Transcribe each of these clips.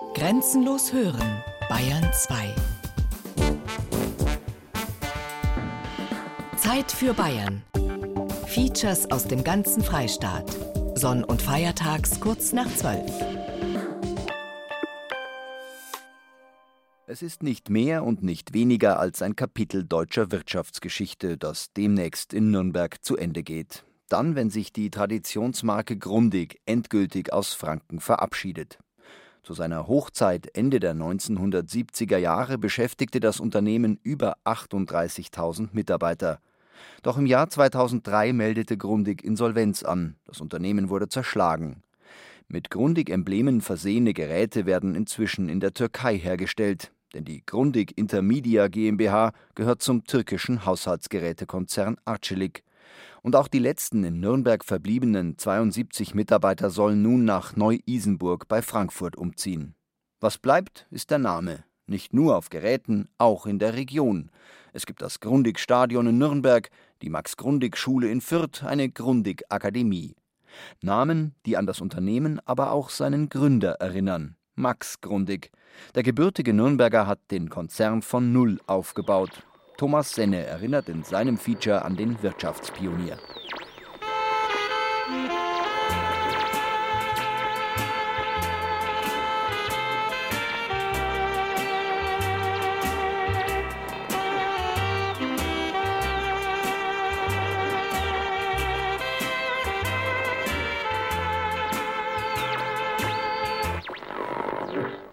Grenzenlos hören, Bayern 2. Zeit für Bayern. Features aus dem ganzen Freistaat. Sonn- und Feiertags kurz nach 12. Es ist nicht mehr und nicht weniger als ein Kapitel deutscher Wirtschaftsgeschichte, das demnächst in Nürnberg zu Ende geht. Dann, wenn sich die Traditionsmarke Grundig endgültig aus Franken verabschiedet. Zu seiner Hochzeit Ende der 1970er Jahre beschäftigte das Unternehmen über 38.000 Mitarbeiter. Doch im Jahr 2003 meldete Grundig Insolvenz an. Das Unternehmen wurde zerschlagen. Mit Grundig-Emblemen versehene Geräte werden inzwischen in der Türkei hergestellt denn die Grundig Intermedia GmbH gehört zum türkischen Haushaltsgerätekonzern Arçelik. Und auch die letzten in Nürnberg verbliebenen 72 Mitarbeiter sollen nun nach Neu-Isenburg bei Frankfurt umziehen. Was bleibt, ist der Name. Nicht nur auf Geräten, auch in der Region. Es gibt das Grundig-Stadion in Nürnberg, die Max-Grundig-Schule in Fürth, eine Grundig-Akademie. Namen, die an das Unternehmen, aber auch seinen Gründer erinnern. Max Grundig. Der gebürtige Nürnberger hat den Konzern von Null aufgebaut. Thomas Senne erinnert in seinem Feature an den Wirtschaftspionier.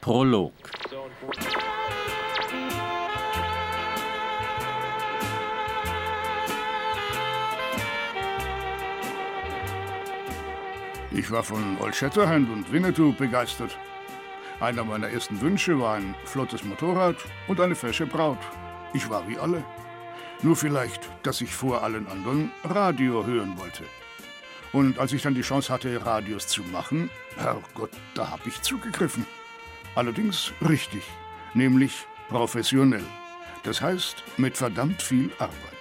Prolog Ich war von Old Shatterhand und Winnetou begeistert. Einer meiner ersten Wünsche war ein flottes Motorrad und eine fesche Braut. Ich war wie alle. Nur vielleicht, dass ich vor allen anderen Radio hören wollte. Und als ich dann die Chance hatte, Radios zu machen, Herrgott, da hab ich zugegriffen. Allerdings richtig, nämlich professionell. Das heißt, mit verdammt viel Arbeit.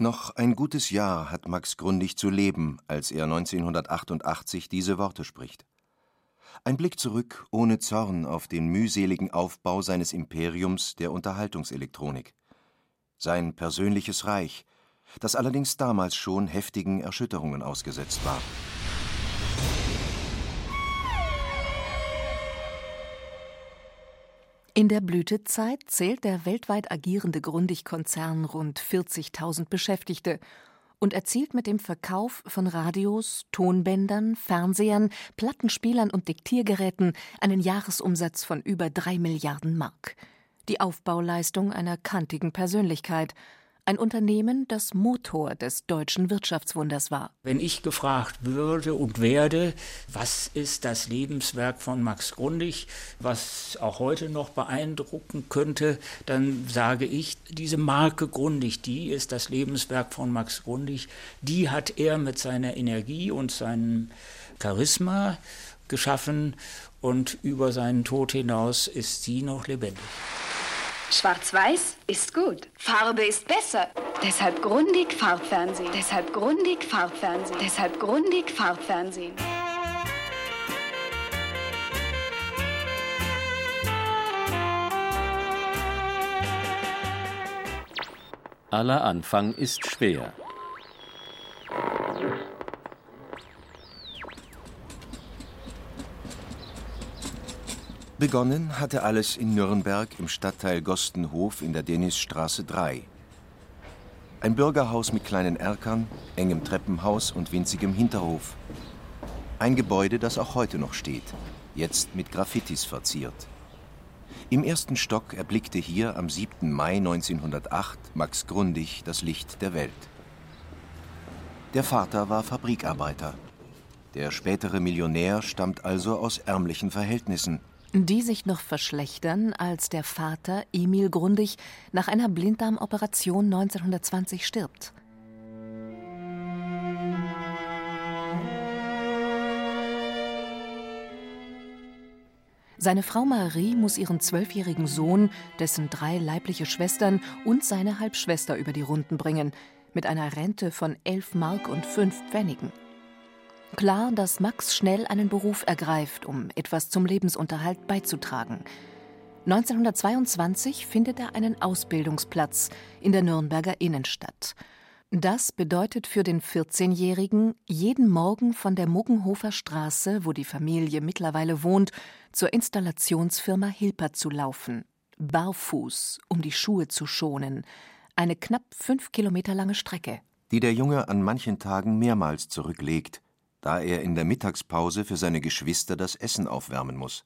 Noch ein gutes Jahr hat Max Grundig zu leben, als er 1988 diese Worte spricht. Ein Blick zurück ohne Zorn auf den mühseligen Aufbau seines Imperiums der Unterhaltungselektronik. Sein persönliches Reich, das allerdings damals schon heftigen Erschütterungen ausgesetzt war. In der Blütezeit zählt der weltweit agierende Grundig-Konzern rund 40.000 Beschäftigte und erzielt mit dem Verkauf von Radios, Tonbändern, Fernsehern, Plattenspielern und Diktiergeräten einen Jahresumsatz von über drei Milliarden Mark. Die Aufbauleistung einer kantigen Persönlichkeit – ein Unternehmen, das Motor des deutschen Wirtschaftswunders war. Wenn ich gefragt würde und werde, was ist das Lebenswerk von Max Grundig, was auch heute noch beeindrucken könnte, dann sage ich, diese Marke Grundig, die ist das Lebenswerk von Max Grundig, die hat er mit seiner Energie und seinem Charisma geschaffen und über seinen Tod hinaus ist sie noch lebendig. Schwarz-Weiß ist gut. Farbe ist besser. Deshalb Grundig Farbfernsehen. Deshalb Grundig Farbfernsehen. Deshalb Grundig Farbfernsehen. Aller Anfang ist schwer. Begonnen hatte alles in Nürnberg im Stadtteil Gostenhof in der Denisstraße 3. Ein Bürgerhaus mit kleinen Erkern, engem Treppenhaus und winzigem Hinterhof. Ein Gebäude, das auch heute noch steht, jetzt mit Graffitis verziert. Im ersten Stock erblickte hier am 7. Mai 1908 Max Grundig das Licht der Welt. Der Vater war Fabrikarbeiter. Der spätere Millionär stammt also aus ärmlichen Verhältnissen die sich noch verschlechtern, als der Vater Emil Grundig nach einer Blinddarmoperation 1920 stirbt. Seine Frau Marie muss ihren zwölfjährigen Sohn, dessen drei leibliche Schwestern und seine Halbschwester über die Runden bringen, mit einer Rente von 11 Mark und 5 Pfennigen. Klar, dass Max schnell einen Beruf ergreift, um etwas zum Lebensunterhalt beizutragen. 1922 findet er einen Ausbildungsplatz in der Nürnberger Innenstadt. Das bedeutet für den 14-Jährigen, jeden Morgen von der Muggenhofer Straße, wo die Familie mittlerweile wohnt, zur Installationsfirma Hilper zu laufen. Barfuß, um die Schuhe zu schonen. Eine knapp fünf Kilometer lange Strecke. Die der Junge an manchen Tagen mehrmals zurücklegt, da er in der Mittagspause für seine Geschwister das Essen aufwärmen muss.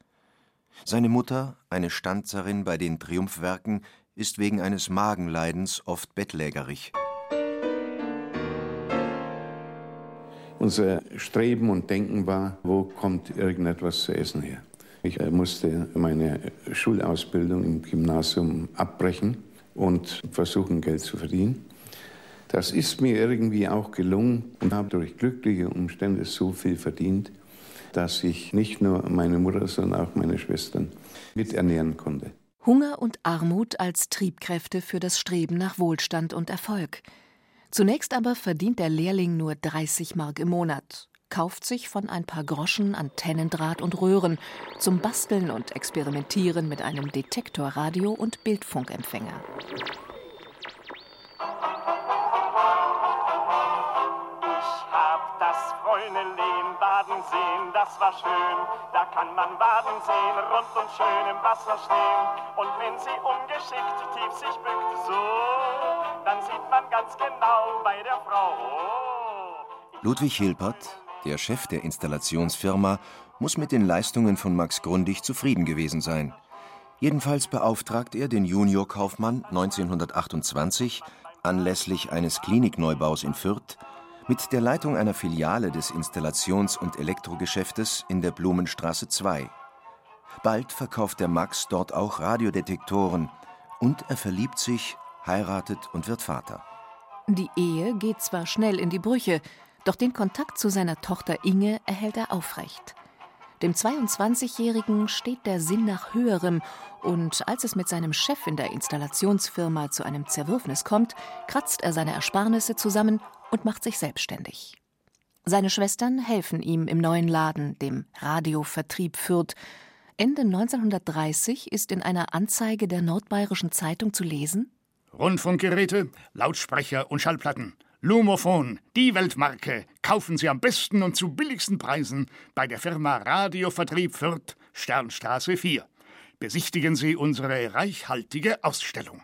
Seine Mutter, eine Stanzerin bei den Triumphwerken, ist wegen eines Magenleidens oft bettlägerig. Unser Streben und Denken war, wo kommt irgendetwas zu essen her? Ich äh, musste meine Schulausbildung im Gymnasium abbrechen und versuchen, Geld zu verdienen. Das ist mir irgendwie auch gelungen und habe durch glückliche Umstände so viel verdient, dass ich nicht nur meine Mutter, sondern auch meine Schwestern miternähren konnte. Hunger und Armut als Triebkräfte für das Streben nach Wohlstand und Erfolg. Zunächst aber verdient der Lehrling nur 30 Mark im Monat, kauft sich von ein paar Groschen Antennendraht und Röhren zum Basteln und Experimentieren mit einem Detektorradio und Bildfunkempfänger. Das war schön. Da kann man baden sehen, rund und schön im Wasser stehen. Und wenn sie ungeschickt tief sich bückt, so, dann sieht man ganz genau bei der Frau. Ludwig Hilpert, der Chef der Installationsfirma, muss mit den Leistungen von Max Grundig zufrieden gewesen sein. Jedenfalls beauftragt er den Juniorkaufmann 1928 anlässlich eines Klinikneubaus in Fürth mit der Leitung einer Filiale des Installations- und Elektrogeschäftes in der Blumenstraße 2. Bald verkauft der Max dort auch Radiodetektoren und er verliebt sich, heiratet und wird Vater. Die Ehe geht zwar schnell in die Brüche, doch den Kontakt zu seiner Tochter Inge erhält er aufrecht. Dem 22-Jährigen steht der Sinn nach Höherem und als es mit seinem Chef in der Installationsfirma zu einem Zerwürfnis kommt, kratzt er seine Ersparnisse zusammen und macht sich selbstständig. Seine Schwestern helfen ihm im neuen Laden, dem Radiovertrieb Fürth. Ende 1930 ist in einer Anzeige der Nordbayerischen Zeitung zu lesen: Rundfunkgeräte, Lautsprecher und Schallplatten. Lumophon, die Weltmarke, kaufen Sie am besten und zu billigsten Preisen bei der Firma Radiovertrieb Fürth, Sternstraße 4. Besichtigen Sie unsere reichhaltige Ausstellung.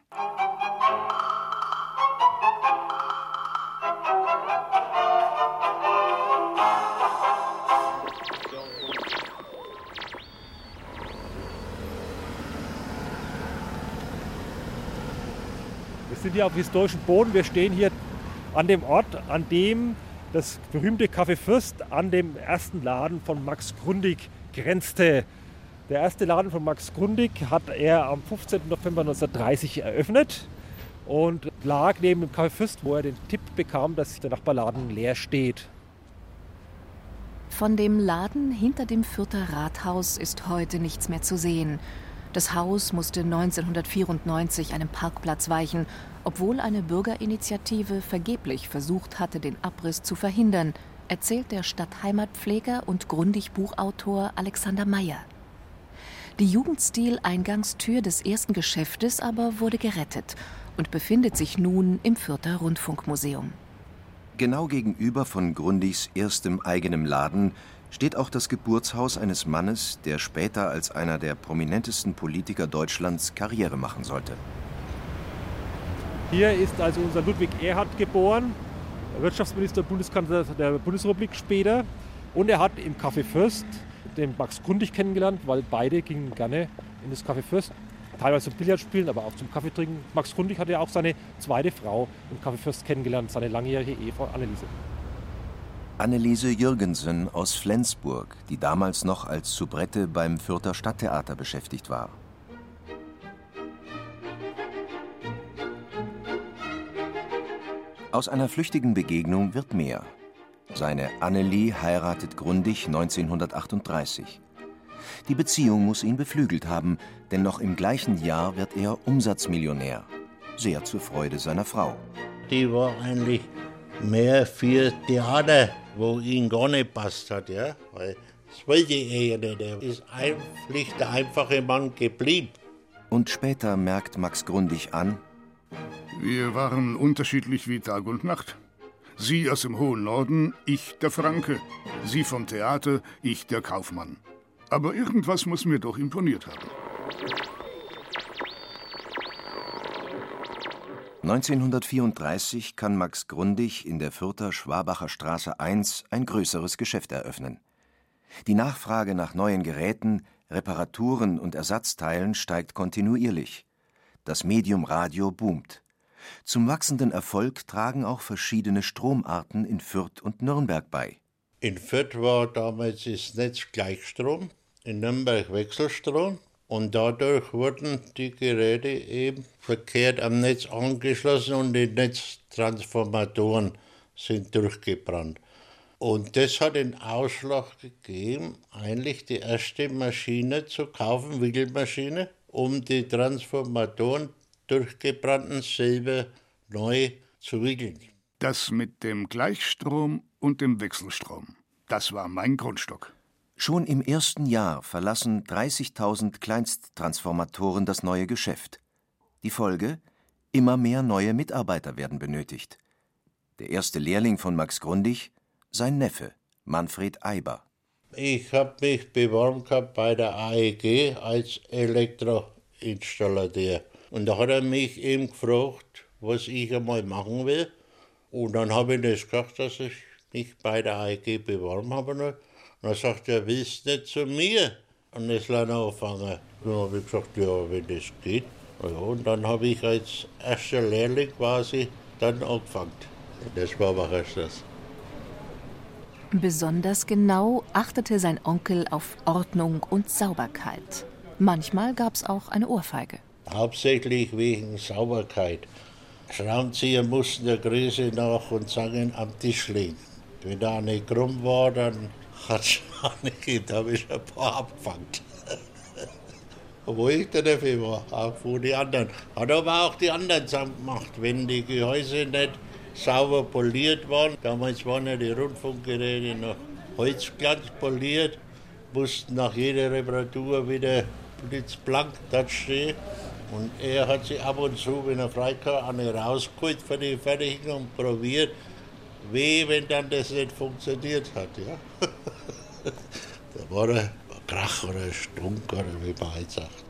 Sind hier auf historischem Boden. Wir stehen hier an dem Ort, an dem das berühmte Café Fürst an dem ersten Laden von Max Grundig grenzte. Der erste Laden von Max Grundig hat er am 15. November 1930 eröffnet und lag neben dem Café Fürst, wo er den Tipp bekam, dass der Nachbarladen leer steht. Von dem Laden hinter dem Fürther Rathaus ist heute nichts mehr zu sehen. Das Haus musste 1994 einem Parkplatz weichen obwohl eine Bürgerinitiative vergeblich versucht hatte, den Abriss zu verhindern, erzählt der Stadtheimatpfleger und Grundig-Buchautor Alexander Meyer. Die Jugendstil-Eingangstür des ersten Geschäftes aber wurde gerettet und befindet sich nun im Fürther Rundfunkmuseum. Genau gegenüber von Grundigs erstem eigenem Laden steht auch das Geburtshaus eines Mannes, der später als einer der prominentesten Politiker Deutschlands Karriere machen sollte. Hier ist also unser Ludwig Erhard geboren, Wirtschaftsminister, Bundeskanzler der Bundesrepublik später. Und er hat im Café Fürst den Max Grundig kennengelernt, weil beide gingen gerne in das Café Fürst. Teilweise zum Billard spielen, aber auch zum Kaffee trinken. Max Grundig hatte ja auch seine zweite Frau im Café Fürst kennengelernt, seine langjährige Ehefrau Anneliese. Anneliese Jürgensen aus Flensburg, die damals noch als Soubrette beim Fürther Stadttheater beschäftigt war. Aus einer flüchtigen Begegnung wird mehr. Seine Annelie heiratet Grundig 1938. Die Beziehung muss ihn beflügelt haben, denn noch im gleichen Jahr wird er Umsatzmillionär. Sehr zur Freude seiner Frau. die war eigentlich mehr für Theater, wo ihn gar nicht passt hat, ja. Weil das wollte er ja nicht. Er ist eigentlich der einfache Mann geblieben. Und später merkt Max Grundig an, wir waren unterschiedlich wie Tag und Nacht. Sie aus dem hohen Norden, ich der Franke. Sie vom Theater, ich der Kaufmann. Aber irgendwas muss mir doch imponiert haben. 1934 kann Max Grundig in der Fürther Schwabacher Straße 1 ein größeres Geschäft eröffnen. Die Nachfrage nach neuen Geräten, Reparaturen und Ersatzteilen steigt kontinuierlich. Das Medium Radio boomt. Zum wachsenden Erfolg tragen auch verschiedene Stromarten in Fürth und Nürnberg bei. In Fürth war damals das Netz Gleichstrom, in Nürnberg Wechselstrom und dadurch wurden die Geräte eben verkehrt am Netz angeschlossen und die Netztransformatoren sind durchgebrannt. Und das hat den Ausschlag gegeben, eigentlich die erste Maschine zu kaufen, Wickelmaschine, um die Transformatoren durchgebrannten selber neu zu wickeln. Das mit dem Gleichstrom und dem Wechselstrom, das war mein Grundstock. Schon im ersten Jahr verlassen 30.000 Kleinsttransformatoren das neue Geschäft. Die Folge? Immer mehr neue Mitarbeiter werden benötigt. Der erste Lehrling von Max Grundig, sein Neffe, Manfred Eiber. Ich habe mich beworben gehabt bei der AEG als Elektroinstallateur. Und da hat er mich eben gefragt, was ich einmal machen will. Und dann habe ich das gesagt, dass ich mich bei der AEG beworben habe. Und dann sagt er, willst du nicht zu mir an das Land anfangen? Dann habe ich gesagt, ja, wenn das geht. Ja, und dann habe ich als erster Lehrling quasi dann angefangen. Das war aber erst das. Besonders genau achtete sein Onkel auf Ordnung und Sauberkeit. Manchmal gab es auch eine Ohrfeige. Hauptsächlich wegen Sauberkeit. Schraubenzieher mussten der Größe nach und Zangen am Tisch liegen. Wenn da nicht krumm war, dann hat es nicht gegeben. Da habe ich ein paar abgefangen. Wo ich der dafür war, auch wo die anderen. Hat aber auch die anderen zusammen gemacht. Wenn die Gehäuse nicht sauber poliert waren, damals waren ja die Rundfunkgeräte noch Holzglanz poliert, mussten nach jeder Reparatur wieder blitzblank da stehen. Und er hat sich ab und zu, wenn er freikam, eine rausgeholt für die Fertigung und probiert. Weh, wenn dann das nicht funktioniert hat. Ja? da war er Krach oder Stunk oder wie man halt sagt.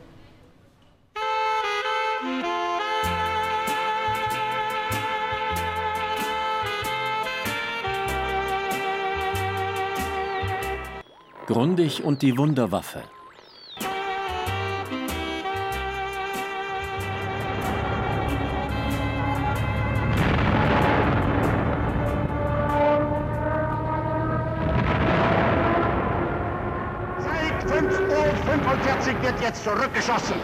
Grundig und die Wunderwaffe. Jetzt zurückgeschossen.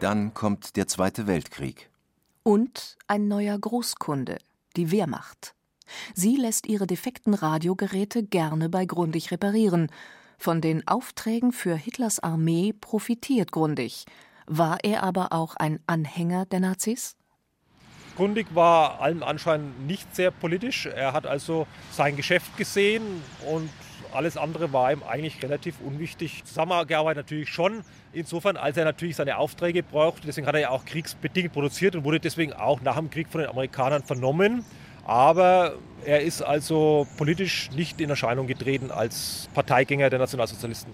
Dann kommt der Zweite Weltkrieg. Und ein neuer Großkunde, die Wehrmacht. Sie lässt ihre defekten Radiogeräte gerne bei Grundig reparieren. Von den Aufträgen für Hitlers Armee profitiert Grundig. War er aber auch ein Anhänger der Nazis? Grundig war allem Anschein nicht sehr politisch. Er hat also sein Geschäft gesehen und alles andere war ihm eigentlich relativ unwichtig. Zusammengearbeitet natürlich schon, insofern, als er natürlich seine Aufträge brauchte. Deswegen hat er ja auch kriegsbedingt produziert und wurde deswegen auch nach dem Krieg von den Amerikanern vernommen. Aber er ist also politisch nicht in Erscheinung getreten als Parteigänger der Nationalsozialisten.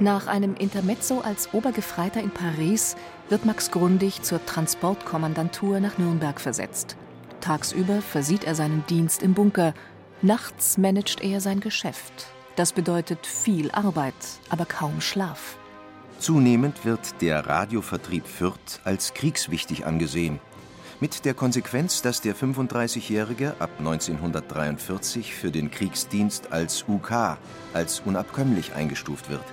Nach einem Intermezzo als Obergefreiter in Paris wird Max Grundig zur Transportkommandantur nach Nürnberg versetzt. Tagsüber versieht er seinen Dienst im Bunker, nachts managt er sein Geschäft. Das bedeutet viel Arbeit, aber kaum Schlaf. Zunehmend wird der Radiovertrieb Fürth als kriegswichtig angesehen. Mit der Konsequenz, dass der 35-Jährige ab 1943 für den Kriegsdienst als UK, als unabkömmlich eingestuft wird.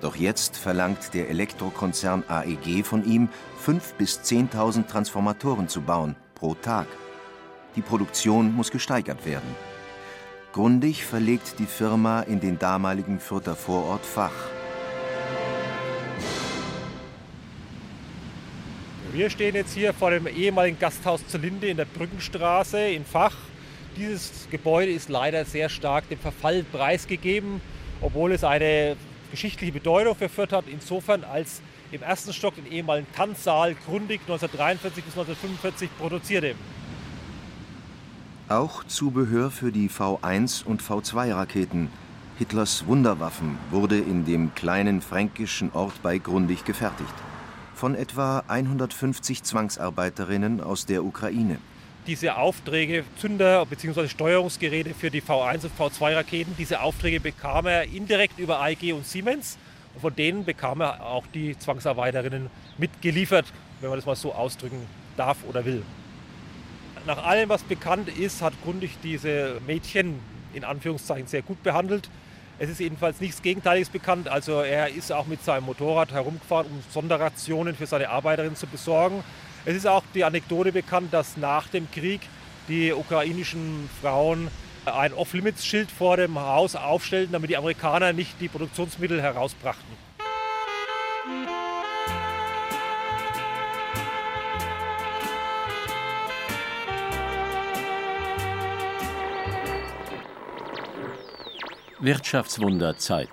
Doch jetzt verlangt der Elektrokonzern AEG von ihm, 5.000 bis 10.000 Transformatoren zu bauen pro Tag. Die Produktion muss gesteigert werden. Grundig verlegt die Firma in den damaligen Fürther Vorort Fach. Wir stehen jetzt hier vor dem ehemaligen Gasthaus zur Linde in der Brückenstraße in Fach. Dieses Gebäude ist leider sehr stark dem Verfall preisgegeben, obwohl es eine geschichtliche Bedeutung für Fürth hat. Insofern als im ersten Stock den ehemaligen Tanzsaal Grundig 1943 bis 1945 produzierte. Auch Zubehör für die V1 und V2 Raketen, Hitlers Wunderwaffen, wurde in dem kleinen fränkischen Ort bei Grundig gefertigt von etwa 150 Zwangsarbeiterinnen aus der Ukraine. Diese Aufträge, Zünder bzw. Steuerungsgeräte für die V1 und V2 Raketen, diese Aufträge bekam er indirekt über AEG und Siemens. Und von denen bekam er auch die Zwangsarbeiterinnen mitgeliefert, wenn man das mal so ausdrücken darf oder will. Nach allem, was bekannt ist, hat Grundig diese Mädchen in Anführungszeichen sehr gut behandelt. Es ist jedenfalls nichts Gegenteiliges bekannt. Also er ist auch mit seinem Motorrad herumgefahren, um Sonderrationen für seine Arbeiterinnen zu besorgen. Es ist auch die Anekdote bekannt, dass nach dem Krieg die ukrainischen Frauen ein Off-Limits-Schild vor dem Haus aufstellten, damit die Amerikaner nicht die Produktionsmittel herausbrachten. Wirtschaftswunderzeit.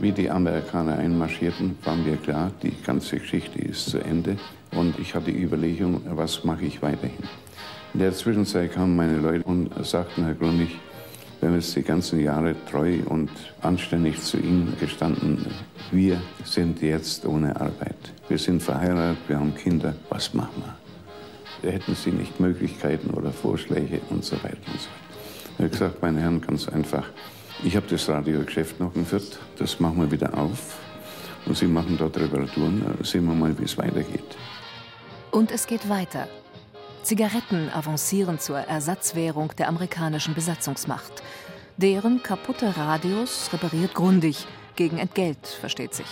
Wie die Amerikaner einmarschierten, war mir klar, die ganze Geschichte ist zu Ende. Und ich hatte die Überlegung, was mache ich weiterhin. In der Zwischenzeit kamen meine Leute und sagten, Herr Grundig, wir haben jetzt die ganzen Jahre treu und anständig zu Ihnen gestanden. Wir sind jetzt ohne Arbeit. Wir sind verheiratet, wir haben Kinder. Was machen wir? Hätten Sie nicht Möglichkeiten oder Vorschläge und so weiter und so weiter. Ich habe gesagt, meine Herren, ganz einfach. Ich habe das Radiogeschäft noch Fürth. Das machen wir wieder auf. Und Sie machen dort Reparaturen. Sehen wir mal, wie es weitergeht. Und es geht weiter. Zigaretten avancieren zur Ersatzwährung der amerikanischen Besatzungsmacht. Deren kaputte Radios repariert Grundig, gegen Entgelt, versteht sich.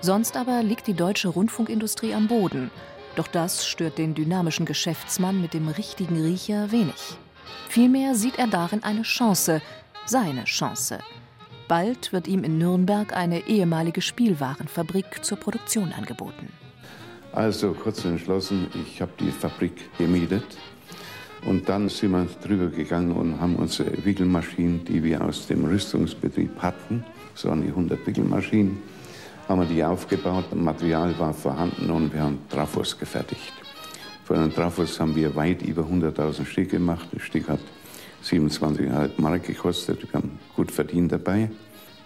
Sonst aber liegt die deutsche Rundfunkindustrie am Boden. Doch das stört den dynamischen Geschäftsmann mit dem richtigen Riecher wenig. Vielmehr sieht er darin eine Chance, seine Chance. Bald wird ihm in Nürnberg eine ehemalige Spielwarenfabrik zur Produktion angeboten. Also kurz entschlossen, ich habe die Fabrik gemietet. Und dann sind wir drüber gegangen und haben unsere Wickelmaschinen, die wir aus dem Rüstungsbetrieb hatten, so an die 100 Wickelmaschinen, haben wir die aufgebaut. Material war vorhanden und wir haben Trafos gefertigt. Von den Trafos haben wir weit über 100.000 Stück gemacht. Das Stück hat 27,5 Mark gekostet. Wir haben gut verdient dabei.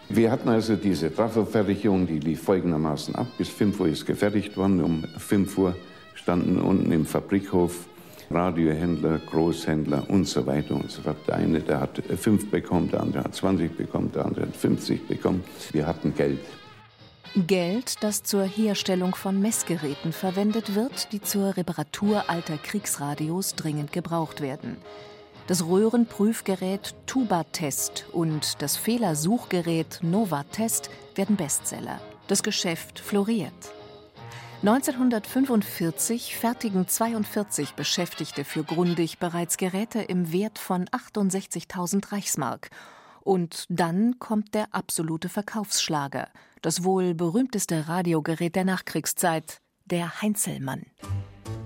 Wir hatten also diese Trafo-Fertigung, die lief folgendermaßen ab. Bis 5 Uhr ist gefertigt worden. Um 5 Uhr standen unten im Fabrikhof Radiohändler, Großhändler und so weiter und so fort. Der eine, der hat 5 bekommen, der andere hat 20 bekommen, der andere hat 50 bekommen. Wir hatten Geld. Geld, das zur Herstellung von Messgeräten verwendet wird, die zur Reparatur alter Kriegsradios dringend gebraucht werden. Das Röhrenprüfgerät Tuba-Test und das Fehlersuchgerät Nova-Test werden Bestseller. Das Geschäft floriert. 1945 fertigen 42 Beschäftigte für Grundig bereits Geräte im Wert von 68.000 Reichsmark. Und dann kommt der absolute Verkaufsschlager, das wohl berühmteste Radiogerät der Nachkriegszeit, der Heinzelmann.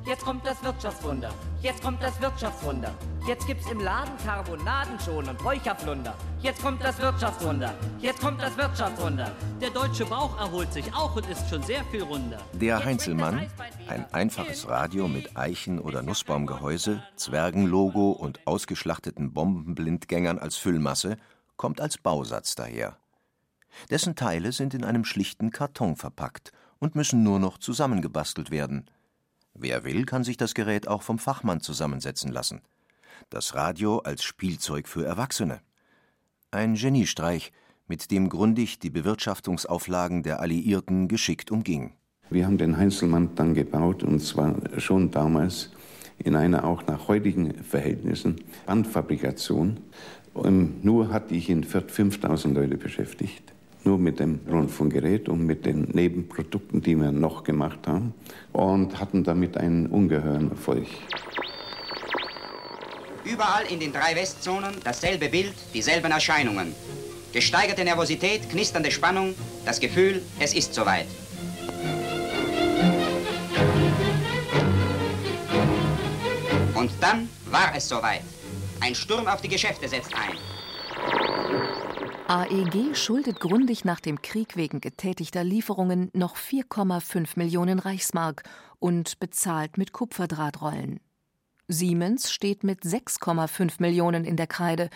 Jetzt kommt das Wirtschaftswunder. Jetzt kommt das Wirtschaftswunder. Jetzt gibt's im Laden Karbonaden schon und Räucherflunder. Jetzt kommt das Wirtschaftswunder. Jetzt kommt das Wirtschaftswunder. Der deutsche Bauch erholt sich auch und ist schon sehr viel runder. Der Heinzelmann, ein einfaches Radio mit Eichen- oder Nussbaumgehäuse, Zwergenlogo und ausgeschlachteten Bombenblindgängern als Füllmasse, kommt als Bausatz daher. Dessen Teile sind in einem schlichten Karton verpackt und müssen nur noch zusammengebastelt werden. Wer will, kann sich das Gerät auch vom Fachmann zusammensetzen lassen. Das Radio als Spielzeug für Erwachsene. Ein Geniestreich, mit dem Grundig die Bewirtschaftungsauflagen der Alliierten geschickt umging. Wir haben den Heinzelmann dann gebaut und zwar schon damals in einer auch nach heutigen Verhältnissen Bandfabrikation. Und nur hatte ich in Fürth 5000 Leute beschäftigt. Nur mit dem Rundfunkgerät und mit den Nebenprodukten, die wir noch gemacht haben. Und hatten damit einen ungeheuren Erfolg. Überall in den drei Westzonen dasselbe Bild, dieselben Erscheinungen. Gesteigerte Nervosität, knisternde Spannung, das Gefühl, es ist soweit. Und dann war es soweit. Ein Sturm auf die Geschäfte setzt ein. AEG schuldet Grundig nach dem Krieg wegen getätigter Lieferungen noch 4,5 Millionen Reichsmark und bezahlt mit Kupferdrahtrollen. Siemens steht mit 6,5 Millionen in der Kreide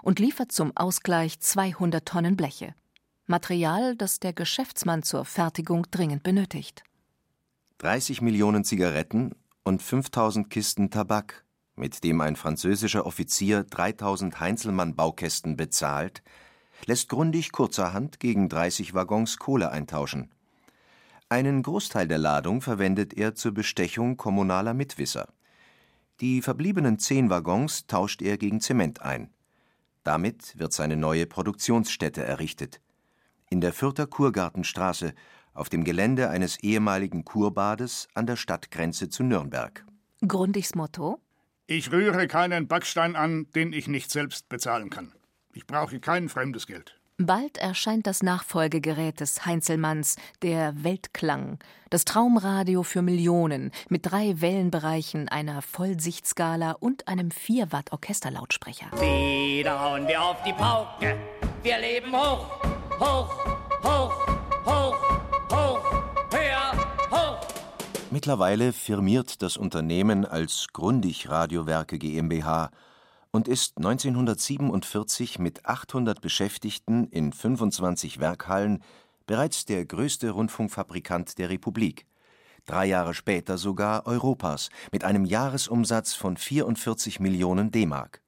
und liefert zum Ausgleich 200 Tonnen Bleche. Material, das der Geschäftsmann zur Fertigung dringend benötigt. 30 Millionen Zigaretten und 5000 Kisten Tabak, mit dem ein französischer Offizier 3000 Heinzelmann-Baukästen bezahlt, lässt Grundig kurzerhand gegen 30 Waggons Kohle eintauschen. Einen Großteil der Ladung verwendet er zur Bestechung kommunaler Mitwisser. Die verbliebenen zehn Waggons tauscht er gegen Zement ein. Damit wird seine neue Produktionsstätte errichtet. In der Fürther Kurgartenstraße, auf dem Gelände eines ehemaligen Kurbades an der Stadtgrenze zu Nürnberg. Grundigs Motto? Ich rühre keinen Backstein an, den ich nicht selbst bezahlen kann. Ich brauche kein fremdes Geld. Bald erscheint das Nachfolgegerät des Heinzelmanns, der Weltklang, das Traumradio für Millionen mit drei Wellenbereichen, einer Vollsichtskala und einem 4 Watt Orchesterlautsprecher. Wieder hauen wir auf die Pauke. Wir leben hoch, hoch, hoch, hoch, hoch, höher, hoch. Mittlerweile firmiert das Unternehmen als Grundig Radiowerke GmbH und ist 1947 mit 800 Beschäftigten in 25 Werkhallen bereits der größte Rundfunkfabrikant der Republik. Drei Jahre später sogar Europas mit einem Jahresumsatz von 44 Millionen D-Mark.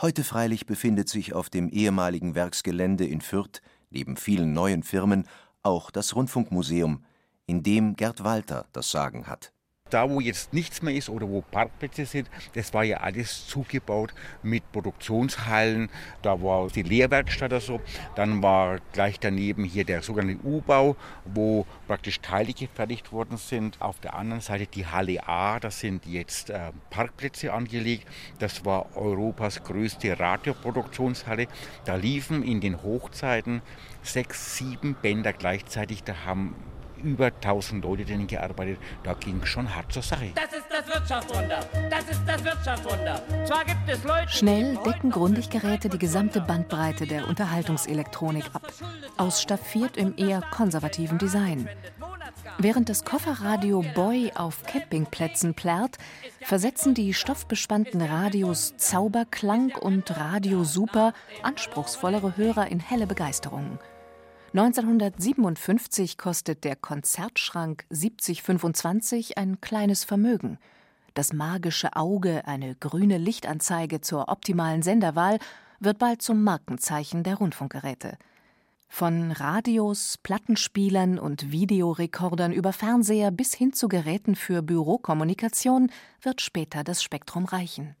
Heute freilich befindet sich auf dem ehemaligen Werksgelände in Fürth neben vielen neuen Firmen auch das Rundfunkmuseum, in dem Gerd Walter das Sagen hat da wo jetzt nichts mehr ist oder wo Parkplätze sind, das war ja alles zugebaut mit Produktionshallen. Da war die Lehrwerkstatt oder so. Dann war gleich daneben hier der sogenannte U-Bau, wo praktisch Teile gefertigt worden sind. Auf der anderen Seite die Halle A, da sind jetzt äh, Parkplätze angelegt. Das war Europas größte Radioproduktionshalle. Da liefen in den Hochzeiten sechs, sieben Bänder gleichzeitig. Da haben über 1000 Leute denen gearbeitet. Da ging es schon hart zur Sache. Das ist das Wirtschaftswunder. Das ist das Wirtschaftswunder. Zwar gibt es Leute. Schnell decken Grundig-Geräte die gesamte Bandbreite der Unterhaltungselektronik ab. Ausstaffiert im eher konservativen Design. Während das Kofferradio Boy auf Campingplätzen plärrt, versetzen die stoffbespannten Radios Zauberklang und Radio Super anspruchsvollere Hörer in helle Begeisterung. 1957 kostet der Konzertschrank 7025 ein kleines Vermögen. Das magische Auge, eine grüne Lichtanzeige zur optimalen Senderwahl, wird bald zum Markenzeichen der Rundfunkgeräte. Von Radios, Plattenspielern und Videorekordern über Fernseher bis hin zu Geräten für Bürokommunikation wird später das Spektrum reichen.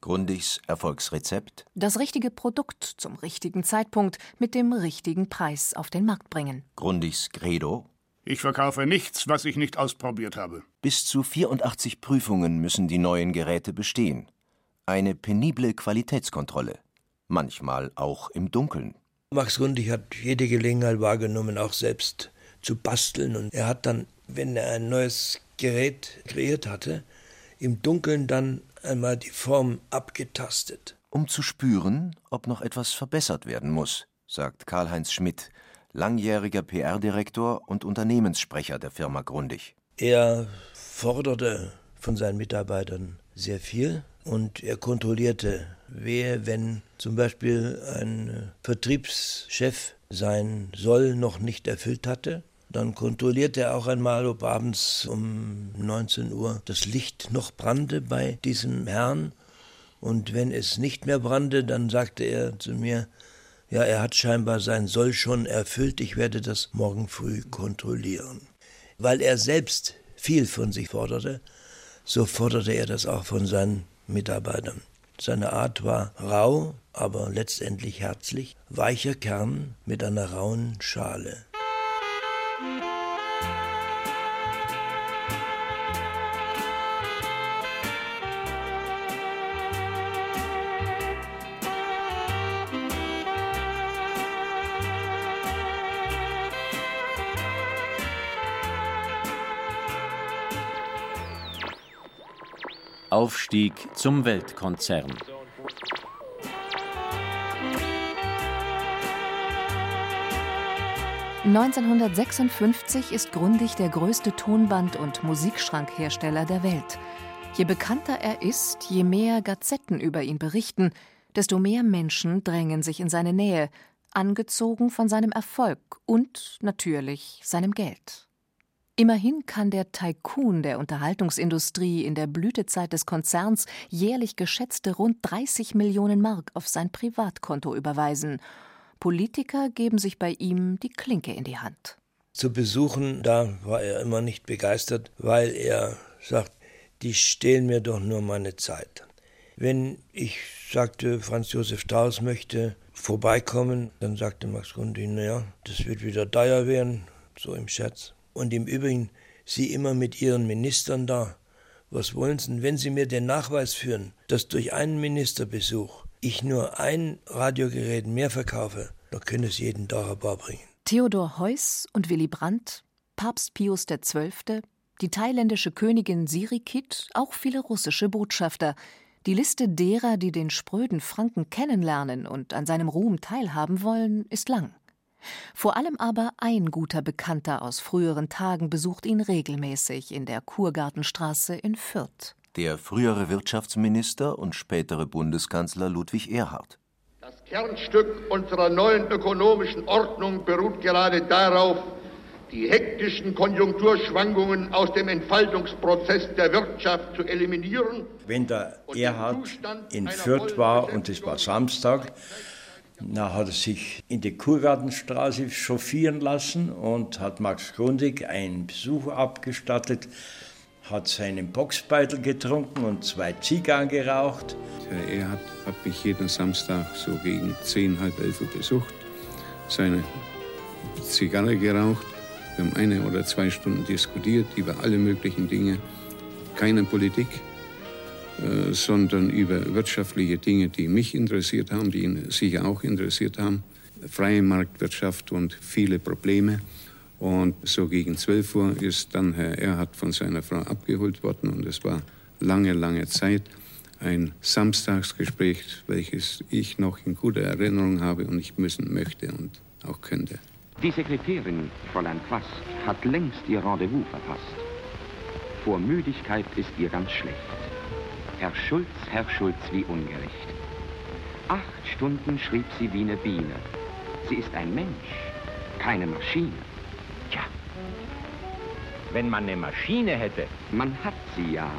Grundigs Erfolgsrezept? Das richtige Produkt zum richtigen Zeitpunkt mit dem richtigen Preis auf den Markt bringen. Grundigs Credo? Ich verkaufe nichts, was ich nicht ausprobiert habe. Bis zu 84 Prüfungen müssen die neuen Geräte bestehen. Eine penible Qualitätskontrolle. Manchmal auch im Dunkeln. Max Grundig hat jede Gelegenheit wahrgenommen, auch selbst zu basteln. Und er hat dann, wenn er ein neues Gerät kreiert hatte, im Dunkeln dann einmal die Form abgetastet. Um zu spüren, ob noch etwas verbessert werden muss, sagt Karl-Heinz Schmidt, langjähriger PR-Direktor und Unternehmenssprecher der Firma Grundig. Er forderte von seinen Mitarbeitern sehr viel und er kontrollierte, wer, wenn zum Beispiel ein Vertriebschef sein Soll noch nicht erfüllt hatte, dann kontrollierte er auch einmal, ob abends um 19 Uhr das Licht noch brannte bei diesem Herrn. Und wenn es nicht mehr brannte, dann sagte er zu mir, ja, er hat scheinbar sein Soll schon erfüllt, ich werde das morgen früh kontrollieren. Weil er selbst viel von sich forderte, so forderte er das auch von seinen Mitarbeitern. Seine Art war rau, aber letztendlich herzlich, weicher Kern mit einer rauen Schale. Aufstieg zum Weltkonzern. (1956) ist Grundig der größte Tonband- und Musikschrankhersteller der Welt. Je bekannter er ist, je mehr Gazetten über ihn berichten, desto mehr Menschen drängen sich in seine Nähe, angezogen von seinem Erfolg und natürlich seinem Geld. Immerhin kann der Tycoon der Unterhaltungsindustrie in der Blütezeit des Konzerns jährlich geschätzte rund 30 Millionen Mark auf sein Privatkonto überweisen. Politiker geben sich bei ihm die Klinke in die Hand. Zu Besuchen, da war er immer nicht begeistert, weil er sagt, die stehlen mir doch nur meine Zeit. Wenn ich sagte, Franz Josef Strauß möchte vorbeikommen, dann sagte Max Grundin, naja, das wird wieder teuer werden, so im Scherz. Und im Übrigen, Sie immer mit Ihren Ministern da. Was wollen Sie, wenn Sie mir den Nachweis führen, dass durch einen Ministerbesuch ich nur ein Radiogerät mehr verkaufe, dann können Sie jeden paar bringen. Theodor Heuss und Willy Brandt, Papst Pius XII., die thailändische Königin Sirikit, auch viele russische Botschafter. Die Liste derer, die den spröden Franken kennenlernen und an seinem Ruhm teilhaben wollen, ist lang. Vor allem aber ein guter Bekannter aus früheren Tagen besucht ihn regelmäßig in der Kurgartenstraße in Fürth. Der frühere Wirtschaftsminister und spätere Bundeskanzler Ludwig Erhard. Das Kernstück unserer neuen ökonomischen Ordnung beruht gerade darauf, die hektischen Konjunkturschwankungen aus dem Entfaltungsprozess der Wirtschaft zu eliminieren. Wenn der Erhard in Fürth war und es war Samstag, da hat er sich in die Kurgartenstraße chauffieren lassen und hat Max Grundig einen Besuch abgestattet, hat seinen Boxbeutel getrunken und zwei Zigarren geraucht. Er hat, hat mich jeden Samstag so gegen zehn, halb elf Uhr besucht, seine Zigarre geraucht. Wir haben eine oder zwei Stunden diskutiert über alle möglichen Dinge, keine Politik. Äh, sondern über wirtschaftliche Dinge, die mich interessiert haben, die ihn sicher auch interessiert haben. Freie Marktwirtschaft und viele Probleme. Und so gegen 12 Uhr ist dann Herr Erhard von seiner Frau abgeholt worden und es war lange, lange Zeit ein Samstagsgespräch, welches ich noch in guter Erinnerung habe und ich müssen möchte und auch könnte. Die Sekretärin, Fräulein Quast, hat längst ihr Rendezvous verpasst. Vor Müdigkeit ist ihr ganz schlecht. Herr Schulz, Herr Schulz, wie ungerecht. Acht Stunden schrieb sie wie eine Biene. Sie ist ein Mensch, keine Maschine. Tja. Wenn man eine Maschine hätte. Man hat sie ja.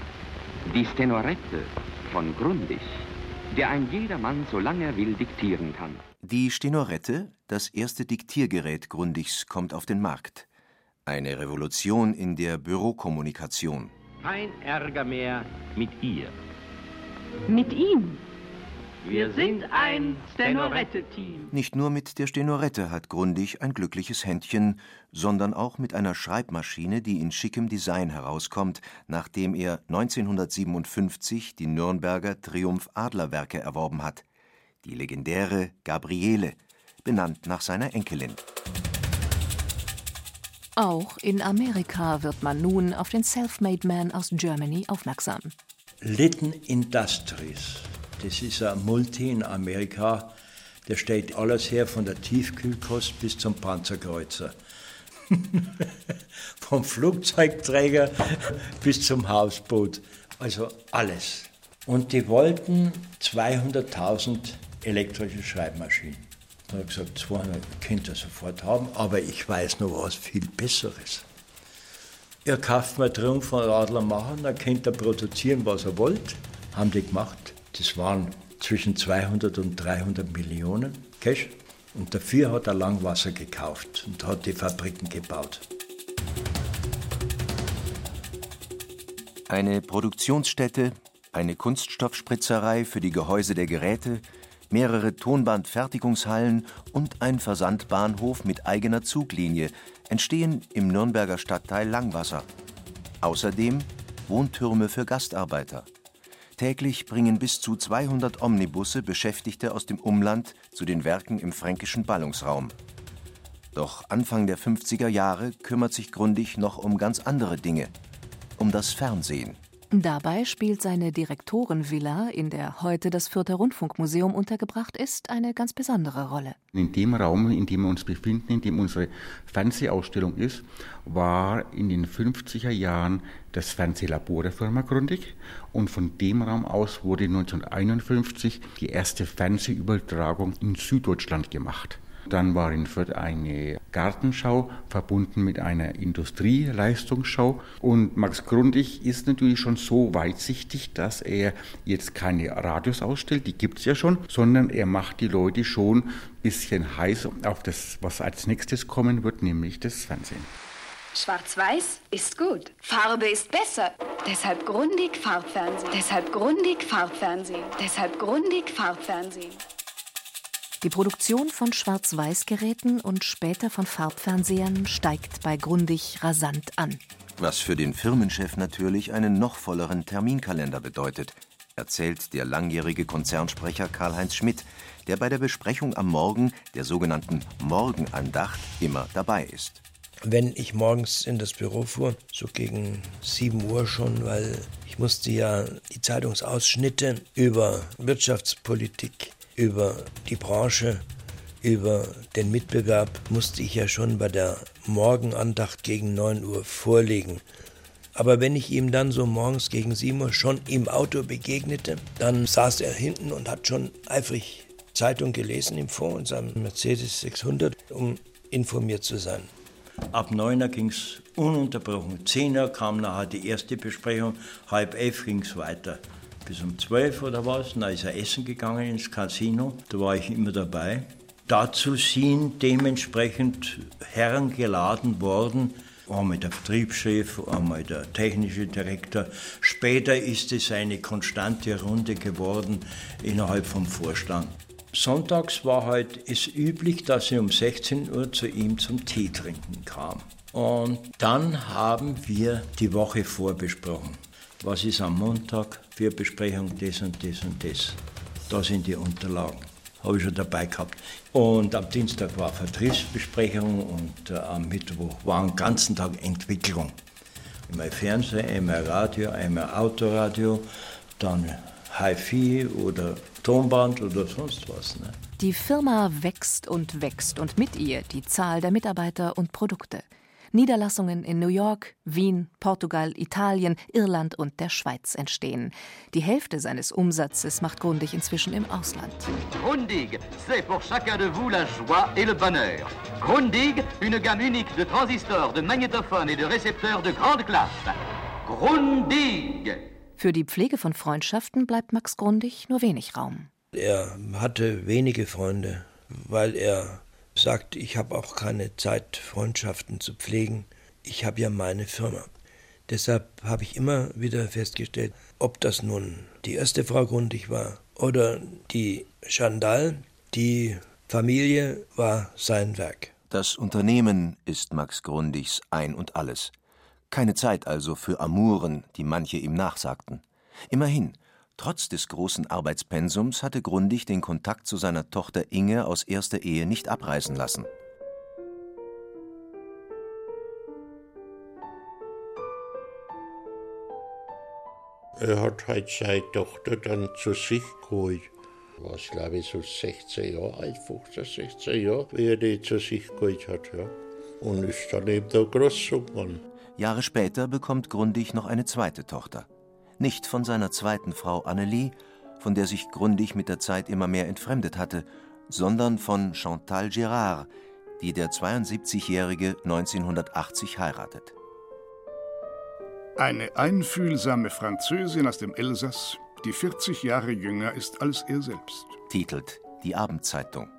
Die Stenorette von Grundig, der ein jedermann, solange er will, diktieren kann. Die Stenorette, das erste Diktiergerät Grundigs, kommt auf den Markt. Eine Revolution in der Bürokommunikation. Kein Ärger mehr mit ihr. Mit ihm. Wir sind ein Stenorette-Team. Nicht nur mit der Stenorette hat Grundig ein glückliches Händchen, sondern auch mit einer Schreibmaschine, die in schickem Design herauskommt, nachdem er 1957 die Nürnberger Triumph Adlerwerke erworben hat. Die legendäre Gabriele, benannt nach seiner Enkelin. Auch in Amerika wird man nun auf den Self-Made Man aus Germany aufmerksam. Litton Industries, das ist ein Multi in Amerika, der stellt alles her, von der Tiefkühlkost bis zum Panzerkreuzer. Vom Flugzeugträger bis zum Hausboot. Also alles. Und die wollten 200.000 elektrische Schreibmaschinen. Da habe ich gesagt, 200 könnt ihr sofort haben, aber ich weiß noch was viel Besseres. Ihr kauft mir Triumph von Radler machen, dann könnt ihr produzieren, was ihr wollt. Haben die gemacht. Das waren zwischen 200 und 300 Millionen Cash. Und dafür hat er Langwasser gekauft und hat die Fabriken gebaut. Eine Produktionsstätte, Eine Kunststoffspritzerei für die Gehäuse der Geräte, mehrere Tonbandfertigungshallen und ein Versandbahnhof mit eigener Zuglinie entstehen im Nürnberger Stadtteil Langwasser. Außerdem Wohntürme für Gastarbeiter. Täglich bringen bis zu 200 Omnibusse Beschäftigte aus dem Umland zu den Werken im fränkischen Ballungsraum. Doch Anfang der 50er Jahre kümmert sich Grundig noch um ganz andere Dinge. Um das Fernsehen. Dabei spielt seine Direktorenvilla, in der heute das Fürther Rundfunkmuseum untergebracht ist, eine ganz besondere Rolle. In dem Raum, in dem wir uns befinden, in dem unsere Fernsehausstellung ist, war in den 50er Jahren das Fernsehlabor der Firma Grundig. Und von dem Raum aus wurde 1951 die erste Fernsehübertragung in Süddeutschland gemacht. Dann war in Fürth eine Gartenschau verbunden mit einer Industrieleistungsschau. Und Max Grundig ist natürlich schon so weitsichtig, dass er jetzt keine Radios ausstellt, die gibt es ja schon, sondern er macht die Leute schon ein bisschen heiß auf das, was als nächstes kommen wird, nämlich das Fernsehen. Schwarz-Weiß ist gut. Farbe ist besser. Deshalb Grundig Farbfernsehen. Deshalb Grundig Farbfernsehen. Deshalb Grundig Farbfernsehen. Die Produktion von Schwarz-Weiß-Geräten und später von Farbfernsehern steigt bei Grundig rasant an. Was für den Firmenchef natürlich einen noch volleren Terminkalender bedeutet, erzählt der langjährige Konzernsprecher Karl-Heinz Schmidt, der bei der Besprechung am Morgen der sogenannten Morgenandacht immer dabei ist. Wenn ich morgens in das Büro fuhr, so gegen 7 Uhr schon, weil ich musste ja die Zeitungsausschnitte über Wirtschaftspolitik über die Branche, über den Mitbewerb musste ich ja schon bei der Morgenandacht gegen 9 Uhr vorlegen. Aber wenn ich ihm dann so morgens gegen 7 Uhr schon im Auto begegnete, dann saß er hinten und hat schon eifrig Zeitung gelesen im Fond in seinem Mercedes 600, um informiert zu sein. Ab 9 Uhr ging es ununterbrochen. 10 Uhr kam nachher die erste Besprechung, halb elf ging es weiter bis um 12 oder was. Dann ist er essen gegangen ins Casino. Da war ich immer dabei. Dazu sind dementsprechend Herren geladen worden, einmal der Vertriebschef, einmal der technische Direktor. Später ist es eine konstante Runde geworden innerhalb vom Vorstand. Sonntags war halt es üblich, dass ich um 16 Uhr zu ihm zum Tee trinken kam. Und dann haben wir die Woche vorbesprochen was ist am Montag für Besprechung, das und das und das. Da sind die Unterlagen. Habe ich schon dabei gehabt. Und am Dienstag war Vertriebsbesprechung und äh, am Mittwoch war den ganzen Tag Entwicklung. Einmal Fernsehen, einmal Radio, einmal Autoradio, dann HiFi oder Tonband oder sonst was. Ne? Die Firma wächst und wächst und mit ihr die Zahl der Mitarbeiter und Produkte. Niederlassungen in New York, Wien, Portugal, Italien, Irland und der Schweiz entstehen. Die Hälfte seines Umsatzes macht Grundig inzwischen im Ausland. Grundig, c'est pour chacun de vous la joie et le bonheur. Grundig, une gamme unique de transistors, de magnétophones et de récepteurs de grande classe. Grundig! Für die Pflege von Freundschaften bleibt Max Grundig nur wenig Raum. Er hatte wenige Freunde, weil er sagt, ich habe auch keine Zeit, Freundschaften zu pflegen. Ich habe ja meine Firma. Deshalb habe ich immer wieder festgestellt, ob das nun die erste Frau Grundig war oder die Chandal, die Familie war sein Werk. Das Unternehmen ist Max Grundigs Ein und Alles. Keine Zeit also für Amuren, die manche ihm nachsagten. Immerhin, Trotz des großen Arbeitspensums hatte Grundig den Kontakt zu seiner Tochter Inge aus erster Ehe nicht abreißen lassen. Er hat halt seine Tochter dann zu sich geholt. War, glaube ich, so 16 Jahre alt, 15, 16 Jahre, wie er die zu sich geholt hat. Ja. Und ist dann eben da groß geworden. Jahre später bekommt Grundig noch eine zweite Tochter nicht von seiner zweiten Frau Annelie, von der sich Grundig mit der Zeit immer mehr entfremdet hatte, sondern von Chantal Gérard, die der 72-Jährige 1980 heiratet. Eine einfühlsame Französin aus dem Elsass, die 40 Jahre jünger ist als er selbst. Titelt die Abendzeitung.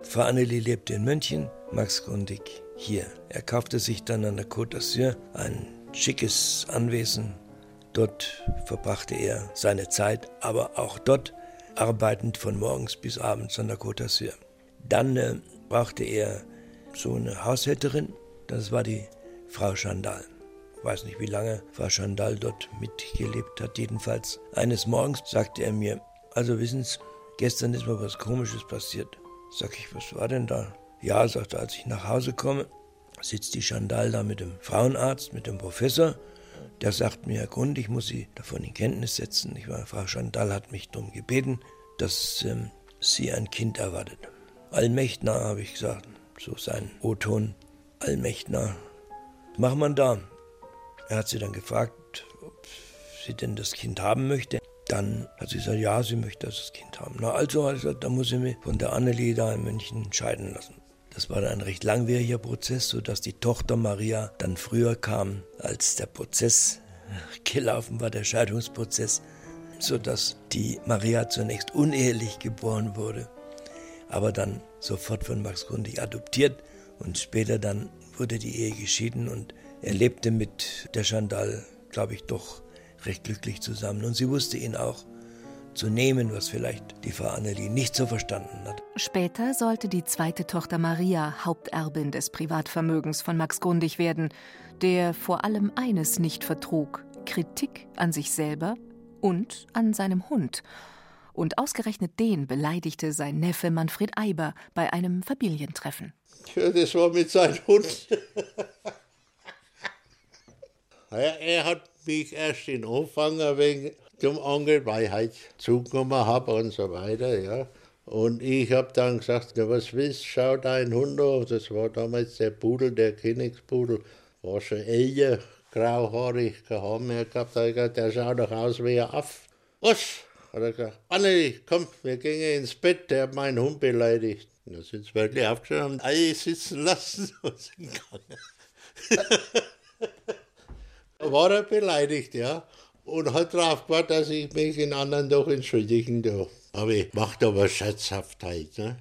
Frau Annelie lebte in München, Max Grundig hier. Er kaufte sich dann an der Côte d'Azur ein schickes Anwesen Dort verbrachte er seine Zeit, aber auch dort arbeitend von morgens bis abends an der Côte d'Azur. Dann äh, brauchte er so eine Haushälterin, das war die Frau Chandal. Ich weiß nicht, wie lange Frau Chandal dort mitgelebt hat. Jedenfalls eines Morgens sagte er mir, also wissen Sie, gestern ist mir was Komisches passiert. Sag ich, was war denn da? Ja, sagte, als ich nach Hause komme, sitzt die Chandal da mit dem Frauenarzt, mit dem Professor. Der sagt mir, Herr Grund, ich muss Sie davon in Kenntnis setzen. Ich war, Frau Chandal hat mich darum gebeten, dass ähm, sie ein Kind erwartet. Allmächtner, habe ich gesagt, so sein O-Ton. Allmächtner. Was macht man da? Er hat sie dann gefragt, ob sie denn das Kind haben möchte. Dann hat sie gesagt, ja, sie möchte das Kind haben. Na also, gesagt, da muss sie mich von der Annelie da in München scheiden lassen. Das war ein recht langwieriger Prozess, sodass die Tochter Maria dann früher kam, als der Prozess gelaufen war, der Scheidungsprozess, sodass die Maria zunächst unehelich geboren wurde, aber dann sofort von Max Grundig adoptiert und später dann wurde die Ehe geschieden und er lebte mit der Chandal, glaube ich, doch recht glücklich zusammen. Und sie wusste ihn auch zu nehmen, was vielleicht die Frau Annelie nicht so verstanden hat. Später sollte die zweite Tochter Maria Haupterbin des Privatvermögens von Max Grundig werden, der vor allem eines nicht vertrug: Kritik an sich selber und an seinem Hund. Und ausgerechnet den beleidigte sein Neffe Manfred Eiber bei einem Familientreffen. Ja, das war mit seinem Hund. er, er hat mich erst in Anfang wegen zum halt zugenommen habe und so weiter, ja. Und ich habe dann gesagt, na, was willst du, schau deinen Hund an. Das war damals der Pudel, der Königspudel, war schon älter, grauhaarig, Haar mehr gehabt. Da gesagt, der schaut doch aus wie ein Aff. Was? Hat er gesagt, Annelie, komm, wir gehen ins Bett, der hat meinen Hund beleidigt. Da sind sie wirklich aufgestanden, alle sitzen lassen und sind gegangen. war er beleidigt, ja und hat darauf gewartet, dass ich mich in anderen doch entschuldigen darf. Aber ich macht aber Scherzhaftheit. Ne?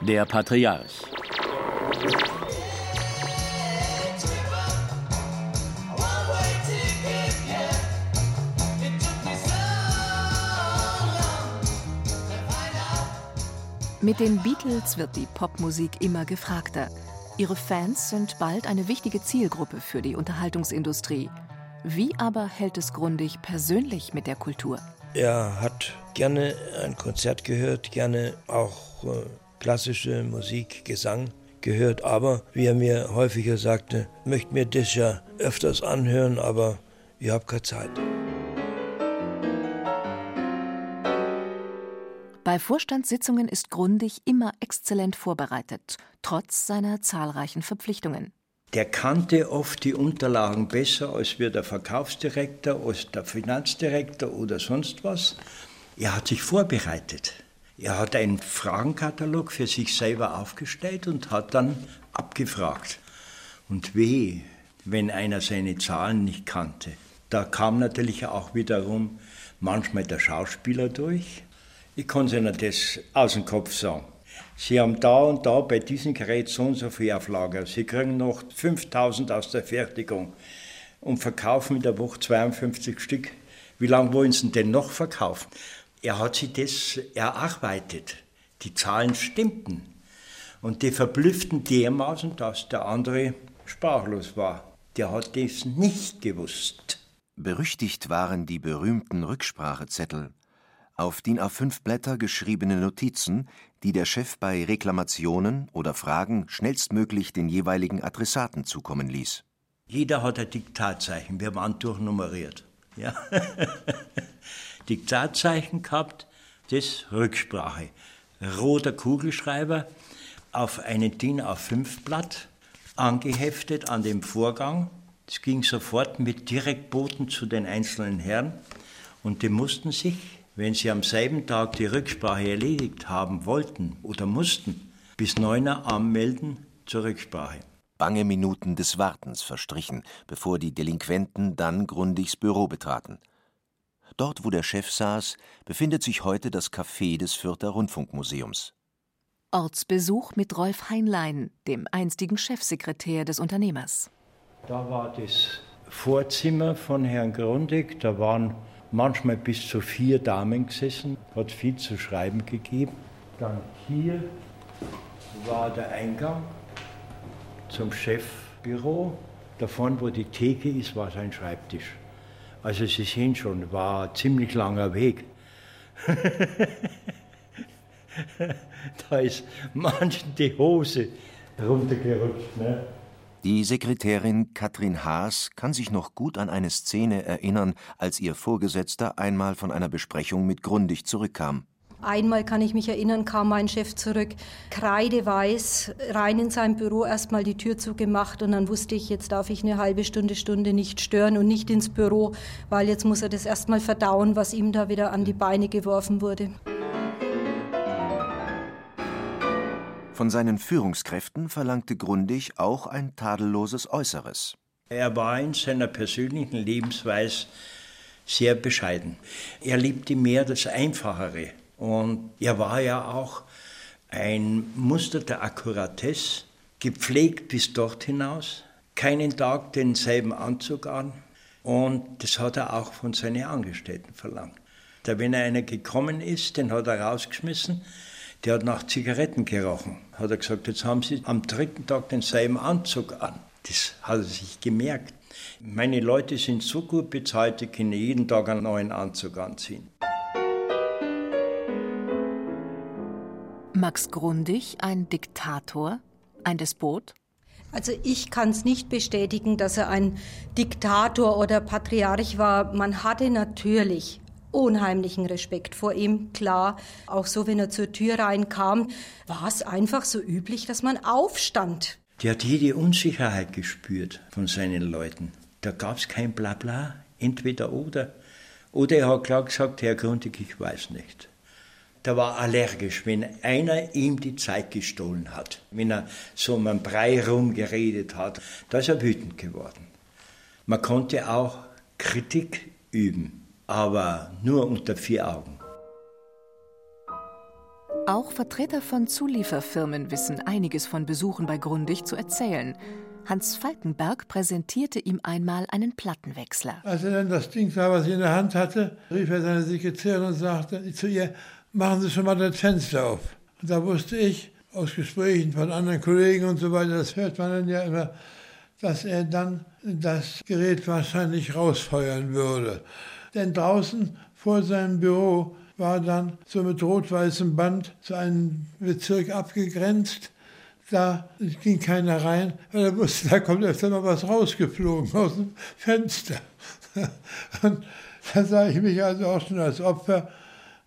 Der Patriarch. Mit den Beatles wird die Popmusik immer gefragter. Ihre Fans sind bald eine wichtige Zielgruppe für die Unterhaltungsindustrie. Wie aber hält es Grundig persönlich mit der Kultur? Er hat gerne ein Konzert gehört, gerne auch äh, klassische Musik, Gesang gehört, aber wie er mir häufiger sagte, möchte mir das ja öfters anhören, aber ich habe keine Zeit. Bei Vorstandssitzungen ist Grundig immer exzellent vorbereitet, trotz seiner zahlreichen Verpflichtungen. Der kannte oft die Unterlagen besser als wir der Verkaufsdirektor, als der Finanzdirektor oder sonst was. Er hat sich vorbereitet. Er hat einen Fragenkatalog für sich selber aufgestellt und hat dann abgefragt. Und weh, wenn einer seine Zahlen nicht kannte. Da kam natürlich auch wiederum manchmal der Schauspieler durch ich kann es Ihnen das aus dem Kopf sagen. Sie haben da und da bei diesem Gerät so und so viel Auflage. Sie kriegen noch 5000 aus der Fertigung und verkaufen in der Woche 52 Stück. Wie lange wollen Sie denn noch verkaufen? Er hat sich das erarbeitet. Die Zahlen stimmten. Und die verblüfften dermaßen, dass der andere sprachlos war. Der hat das nicht gewusst. Berüchtigt waren die berühmten Rücksprachezettel, auf DIN A5 Blätter geschriebene Notizen, die der Chef bei Reklamationen oder Fragen schnellstmöglich den jeweiligen Adressaten zukommen ließ. Jeder hat ein Diktatzeichen, wir waren durchnummeriert. Ja. Diktatzeichen gehabt, das Rücksprache. Roter Kugelschreiber auf einen DIN A5 Blatt, angeheftet an dem Vorgang. Es ging sofort mit Direktboten zu den einzelnen Herren und die mussten sich wenn Sie am selben Tag die Rücksprache erledigt haben wollten oder mussten, bis 9 Uhr anmelden zur Rücksprache. Bange Minuten des Wartens verstrichen, bevor die Delinquenten dann Grundigs Büro betraten. Dort, wo der Chef saß, befindet sich heute das Café des Fürther Rundfunkmuseums. Ortsbesuch mit Rolf Heinlein, dem einstigen Chefsekretär des Unternehmers. Da war das Vorzimmer von Herrn Grundig. Da waren manchmal bis zu vier Damen gesessen, hat viel zu schreiben gegeben. Dann hier war der Eingang zum Chefbüro. Davon, wo die Theke ist, war sein Schreibtisch. Also Sie sehen schon, war ein ziemlich langer Weg. da ist manchen die Hose runtergerutscht. Ne? Die Sekretärin Katrin Haas kann sich noch gut an eine Szene erinnern, als ihr Vorgesetzter einmal von einer Besprechung mit Grundig zurückkam. Einmal kann ich mich erinnern, kam mein Chef zurück, kreideweiß, rein in sein Büro, erstmal die Tür zugemacht und dann wusste ich, jetzt darf ich eine halbe Stunde, Stunde nicht stören und nicht ins Büro, weil jetzt muss er das erstmal verdauen, was ihm da wieder an die Beine geworfen wurde. Von seinen Führungskräften verlangte Grundig auch ein tadelloses Äußeres. Er war in seiner persönlichen Lebensweise sehr bescheiden. Er liebte mehr das Einfachere. Und er war ja auch ein Muster der Akkuratesse, gepflegt bis dort hinaus, keinen Tag denselben Anzug an. Und das hat er auch von seinen Angestellten verlangt. Da, wenn einer gekommen ist, den hat er rausgeschmissen, der hat nach Zigaretten gerochen. Hat er gesagt, jetzt haben Sie am dritten Tag denselben Anzug an. Das hat er sich gemerkt. Meine Leute sind so gut bezahlt, die können jeden Tag einen neuen Anzug anziehen. Max Grundig ein Diktator, ein Despot? Also ich kann es nicht bestätigen, dass er ein Diktator oder Patriarch war. Man hatte natürlich unheimlichen Respekt vor ihm. Klar, auch so, wenn er zur Tür reinkam, war es einfach so üblich, dass man aufstand. Die hat jede Unsicherheit gespürt von seinen Leuten. Da gab es kein Blabla, entweder oder. Oder er hat klar gesagt, Herr Grundig, ich weiß nicht. Der war allergisch, wenn einer ihm die Zeit gestohlen hat, wenn er so um einen Brei rumgeredet hat, da ist er wütend geworden. Man konnte auch Kritik üben, aber nur unter vier Augen. Auch Vertreter von Zulieferfirmen wissen einiges von Besuchen bei Grundig zu erzählen. Hans Falkenberg präsentierte ihm einmal einen Plattenwechsler. Als er dann das Ding sah, was er in der Hand hatte, rief er seine Sekretärin und sagte zu ihr, machen Sie schon mal das Fenster auf. Und da wusste ich aus Gesprächen von anderen Kollegen und so weiter, das hört man dann ja immer, dass er dann das Gerät wahrscheinlich rausfeuern würde. Denn draußen vor seinem Büro war dann so mit rot-weißem Band zu einem Bezirk abgegrenzt. Da ging keiner rein, weil er wusste, da kommt öfter mal was rausgeflogen aus dem Fenster. Und da sah ich mich also auch schon als Opfer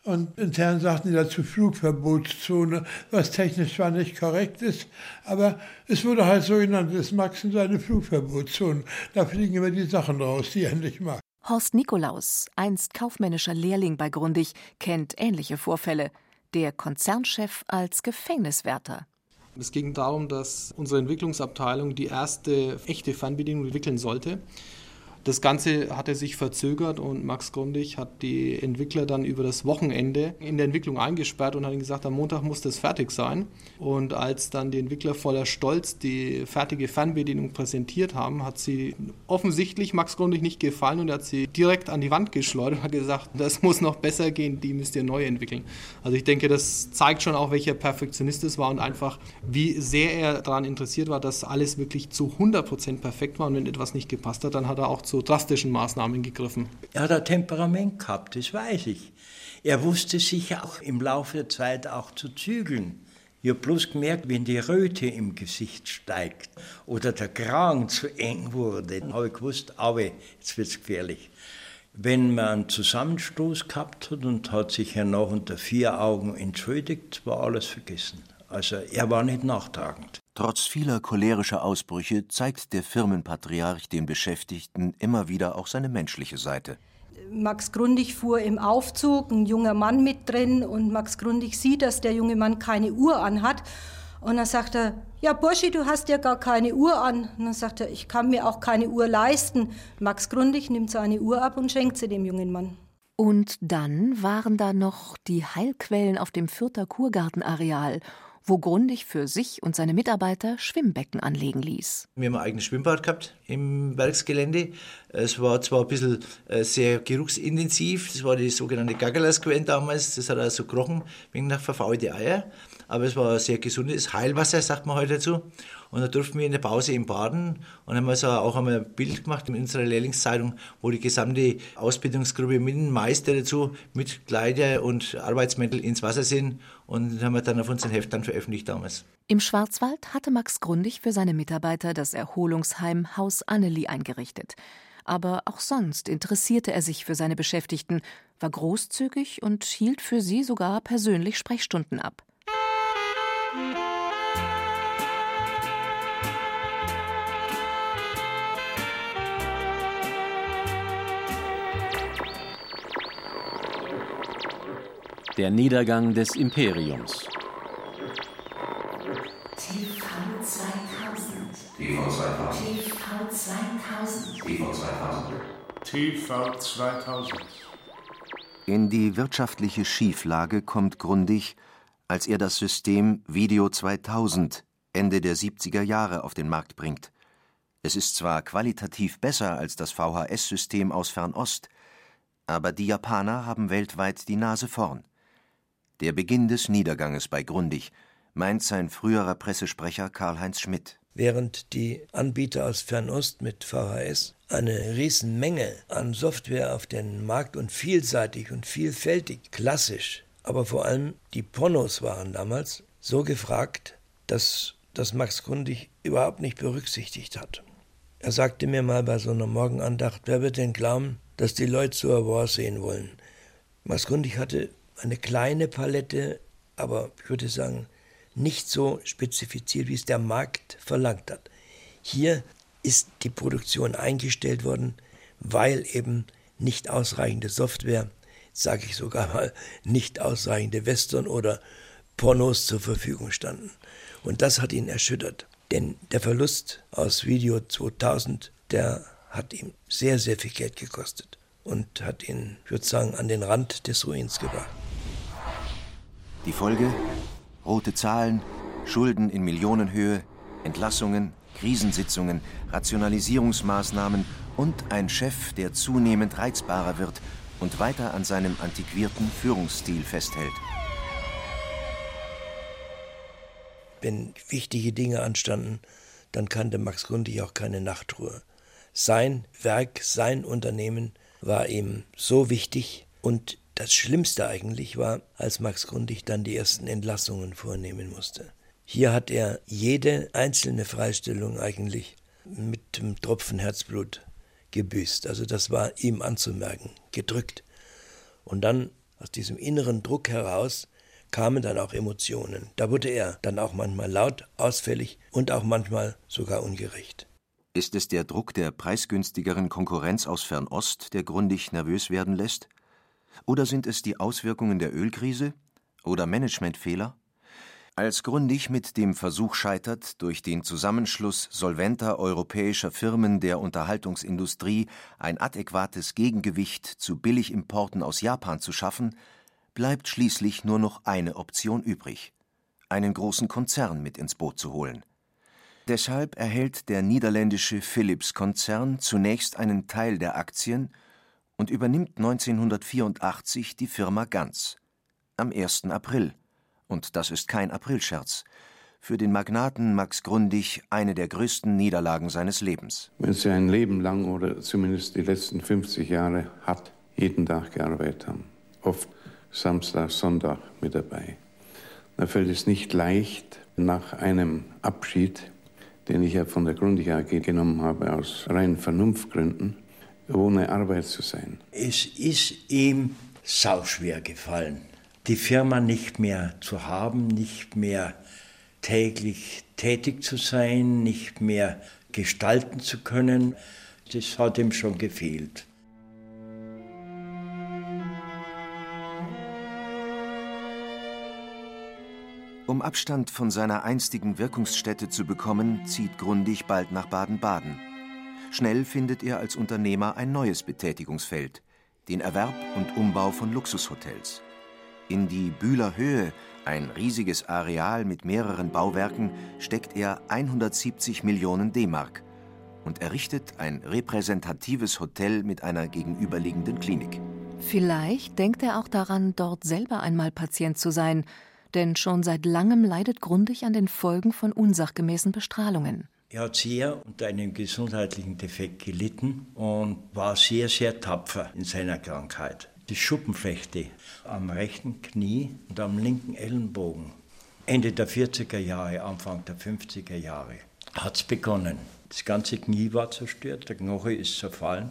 und intern sagten die dazu Flugverbotszone, was technisch zwar nicht korrekt ist, aber es wurde halt so genannt, es Max in seine Flugverbotszone. Da fliegen immer die Sachen raus, die er nicht mag. Horst Nikolaus, einst kaufmännischer Lehrling bei Grundig, kennt ähnliche Vorfälle. Der Konzernchef als Gefängniswärter. Es ging darum, dass unsere Entwicklungsabteilung die erste echte Fernbedienung entwickeln sollte. Das Ganze hatte sich verzögert und Max Grundig hat die Entwickler dann über das Wochenende in der Entwicklung eingesperrt und hat ihnen gesagt, am Montag muss das fertig sein. Und als dann die Entwickler voller Stolz die fertige Fernbedienung präsentiert haben, hat sie offensichtlich Max Grundig nicht gefallen und hat sie direkt an die Wand geschleudert und hat gesagt, das muss noch besser gehen, die müsst ihr neu entwickeln. Also ich denke, das zeigt schon auch, welcher Perfektionist es war und einfach, wie sehr er daran interessiert war, dass alles wirklich zu 100% perfekt war und wenn etwas nicht gepasst hat, dann hat er auch zu drastischen Maßnahmen gegriffen. Er hat ein Temperament gehabt, das weiß ich. Er wusste sich auch im Laufe der Zeit auch zu zügeln. Ich habe bloß gemerkt, wenn die Röte im Gesicht steigt oder der Kragen zu eng wurde, dann habe ich gewusst, aber jetzt wird es gefährlich. Wenn man einen Zusammenstoß gehabt hat und hat sich ja noch unter vier Augen entschuldigt, war alles vergessen. Also er war nicht nachtragend. Trotz vieler cholerischer Ausbrüche zeigt der Firmenpatriarch den Beschäftigten immer wieder auch seine menschliche Seite. Max Grundig fuhr im Aufzug, ein junger Mann mit drin und Max Grundig sieht, dass der junge Mann keine Uhr anhat Und dann sagt er, ja Burschi, du hast ja gar keine Uhr an. Und dann sagt er, ich kann mir auch keine Uhr leisten. Max Grundig nimmt seine Uhr ab und schenkt sie dem jungen Mann. Und dann waren da noch die Heilquellen auf dem Fürther Kurgartenareal wo Grundig für sich und seine Mitarbeiter Schwimmbecken anlegen ließ. Wir haben ein eigenes Schwimmbad gehabt im Werksgelände. Es war zwar ein bisschen äh, sehr geruchsintensiv, das war die sogenannte Gaggelasquelle damals, das hat also gekrochen wegen nach verfaulte Eier, aber es war sehr gesundes Heilwasser, sagt man heute dazu. Und da durften wir in der Pause im Baden und haben also auch einmal ein Bild gemacht in unserer Lehrlingszeitung, wo die gesamte Ausbildungsgruppe mit dem Meister dazu, mit Kleider und Arbeitsmäntel ins Wasser sind. Und haben wir dann auf unseren Heftern veröffentlicht damals. Im Schwarzwald hatte Max Grundig für seine Mitarbeiter das Erholungsheim Haus Anneli eingerichtet. Aber auch sonst interessierte er sich für seine Beschäftigten, war großzügig und hielt für sie sogar persönlich Sprechstunden ab. Der Niedergang des Imperiums. TV 2000. TV 2000. TV 2000. TV 2000. TV 2000. In die wirtschaftliche Schieflage kommt Grundig, als er das System Video 2000 Ende der 70er Jahre auf den Markt bringt. Es ist zwar qualitativ besser als das VHS-System aus Fernost, aber die Japaner haben weltweit die Nase vorn. Der Beginn des Niederganges bei Grundig, meint sein früherer Pressesprecher Karl-Heinz Schmidt. Während die Anbieter aus Fernost mit VHS eine Riesenmenge an Software auf den Markt und vielseitig und vielfältig, klassisch, aber vor allem die Pornos waren damals so gefragt, dass das Max Grundig überhaupt nicht berücksichtigt hat. Er sagte mir mal bei so einer Morgenandacht, wer wird denn glauben, dass die Leute ein War sehen wollen? Max Grundig hatte eine kleine Palette, aber ich würde sagen, nicht so spezifiziert, wie es der Markt verlangt hat. Hier ist die Produktion eingestellt worden, weil eben nicht ausreichende Software, sage ich sogar mal, nicht ausreichende Western oder Pornos zur Verfügung standen. Und das hat ihn erschüttert. Denn der Verlust aus Video 2000, der hat ihm sehr, sehr viel Geld gekostet und hat ihn, ich würde sagen, an den Rand des Ruins gebracht. Die Folge? Rote Zahlen, Schulden in Millionenhöhe, Entlassungen, Krisensitzungen, Rationalisierungsmaßnahmen und ein Chef, der zunehmend reizbarer wird und weiter an seinem antiquierten Führungsstil festhält. Wenn wichtige Dinge anstanden, dann kannte Max Grundig auch keine Nachtruhe. Sein Werk, sein Unternehmen war ihm so wichtig und das Schlimmste eigentlich war, als Max Grundig dann die ersten Entlassungen vornehmen musste. Hier hat er jede einzelne Freistellung eigentlich mit dem Tropfen Herzblut gebüßt. Also das war ihm anzumerken, gedrückt. Und dann aus diesem inneren Druck heraus kamen dann auch Emotionen. Da wurde er dann auch manchmal laut, ausfällig und auch manchmal sogar ungerecht. Ist es der Druck der preisgünstigeren Konkurrenz aus Fernost, der Grundig nervös werden lässt? Oder sind es die Auswirkungen der Ölkrise? Oder Managementfehler? Als Grundig mit dem Versuch scheitert, durch den Zusammenschluss solventer europäischer Firmen der Unterhaltungsindustrie ein adäquates Gegengewicht zu Billigimporten aus Japan zu schaffen, bleibt schließlich nur noch eine Option übrig: einen großen Konzern mit ins Boot zu holen. Deshalb erhält der niederländische Philips-Konzern zunächst einen Teil der Aktien und übernimmt 1984 die Firma Ganz. Am 1. April. Und das ist kein Aprilscherz. Für den Magnaten Max Grundig eine der größten Niederlagen seines Lebens. Wenn Sie ein Leben lang oder zumindest die letzten 50 Jahre hat jeden Tag gearbeitet haben, oft Samstag, Sonntag mit dabei, dann fällt es nicht leicht, nach einem Abschied, den ich ja von der Grundig AG genommen habe, aus reinen Vernunftgründen, ohne Arbeit zu sein. Es ist ihm sauschwer gefallen, die Firma nicht mehr zu haben, nicht mehr täglich tätig zu sein, nicht mehr gestalten zu können. Das hat ihm schon gefehlt. Um Um Abstand von seiner einstigen Wirkungsstätte zu bekommen, zieht Grundig bald nach Baden-Baden. Schnell findet er als Unternehmer ein neues Betätigungsfeld, den Erwerb und Umbau von Luxushotels. In die Bühler Höhe, ein riesiges Areal mit mehreren Bauwerken, steckt er 170 Millionen D-Mark und errichtet ein repräsentatives Hotel mit einer gegenüberliegenden Klinik. Vielleicht denkt er auch daran, dort selber einmal Patient zu sein, denn schon seit langem leidet Grundig an den Folgen von unsachgemäßen Bestrahlungen. Er hat sehr unter einem gesundheitlichen Defekt gelitten und war sehr, sehr tapfer in seiner Krankheit. Die Schuppenflechte am rechten Knie und am linken Ellenbogen. Ende der 40er Jahre, Anfang der 50er Jahre hat es begonnen. Das ganze Knie war zerstört, der Knoche ist zerfallen.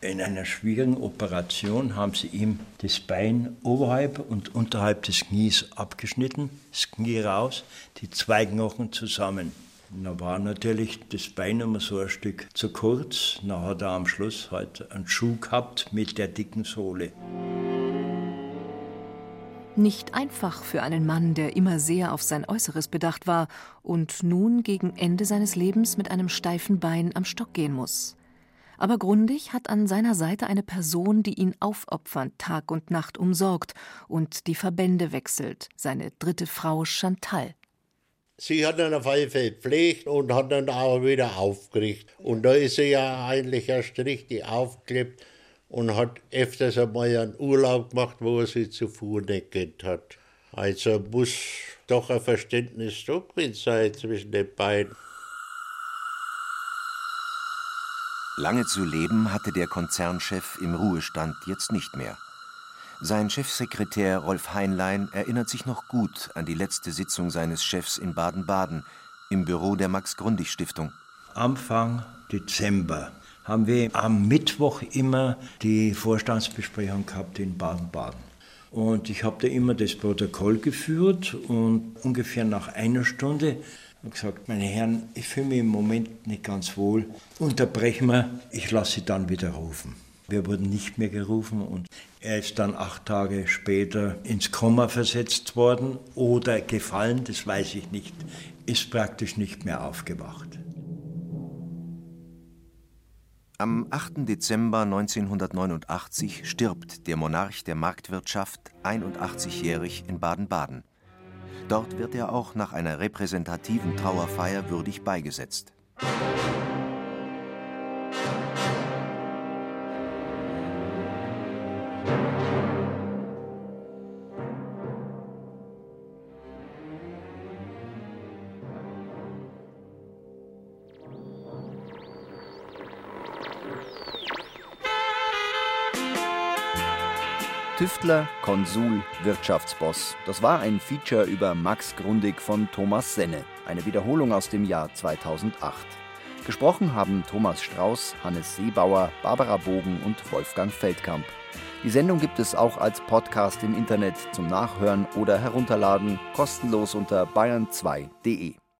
In einer schwierigen Operation haben sie ihm das Bein oberhalb und unterhalb des Knies abgeschnitten, das Knie raus, die zwei Knochen zusammen. Da war natürlich das Bein immer so ein Stück zu kurz. Da hat er am Schluss halt einen Schuh gehabt mit der dicken Sohle. Nicht einfach für einen Mann, der immer sehr auf sein Äußeres bedacht war und nun gegen Ende seines Lebens mit einem steifen Bein am Stock gehen muss. Aber Grundig hat an seiner Seite eine Person, die ihn aufopfernd Tag und Nacht umsorgt und die Verbände wechselt, seine dritte Frau Chantal. Sie hat ihn auf alle Fälle gepflegt und hat dann auch wieder aufgerichtet. Und da ist sie ja eigentlich erst richtig aufgeklebt und hat öfters einmal einen Urlaub gemacht, wo er sie zuvor nicht kennt hat. Also muss doch ein Verständnis da sein zwischen den beiden. Lange zu leben hatte der Konzernchef im Ruhestand jetzt nicht mehr. Sein Chefsekretär Rolf Heinlein erinnert sich noch gut an die letzte Sitzung seines Chefs in Baden-Baden im Büro der Max-Grundig-Stiftung. Anfang Dezember haben wir am Mittwoch immer die Vorstandsbesprechung gehabt in Baden-Baden. Und ich habe da immer das Protokoll geführt und ungefähr nach einer Stunde habe gesagt, meine Herren, ich fühle mich im Moment nicht ganz wohl. Unterbrechen wir, ich lasse Sie dann wieder rufen. Wir wurden nicht mehr gerufen und er ist dann acht Tage später ins Koma versetzt worden oder gefallen, das weiß ich nicht, ist praktisch nicht mehr aufgewacht. Am 8. Dezember 1989 stirbt der Monarch der Marktwirtschaft 81-jährig in Baden-Baden. Dort wird er auch nach einer repräsentativen Trauerfeier würdig beigesetzt. Tüftler, Konsul, Wirtschaftsboss. Das war ein Feature über Max Grundig von Thomas Senne, eine Wiederholung aus dem Jahr 2008. Gesprochen haben Thomas Strauß, Hannes Seebauer, Barbara Bogen und Wolfgang Feldkamp. Die Sendung gibt es auch als Podcast im Internet zum Nachhören oder Herunterladen, kostenlos unter bayern2.de.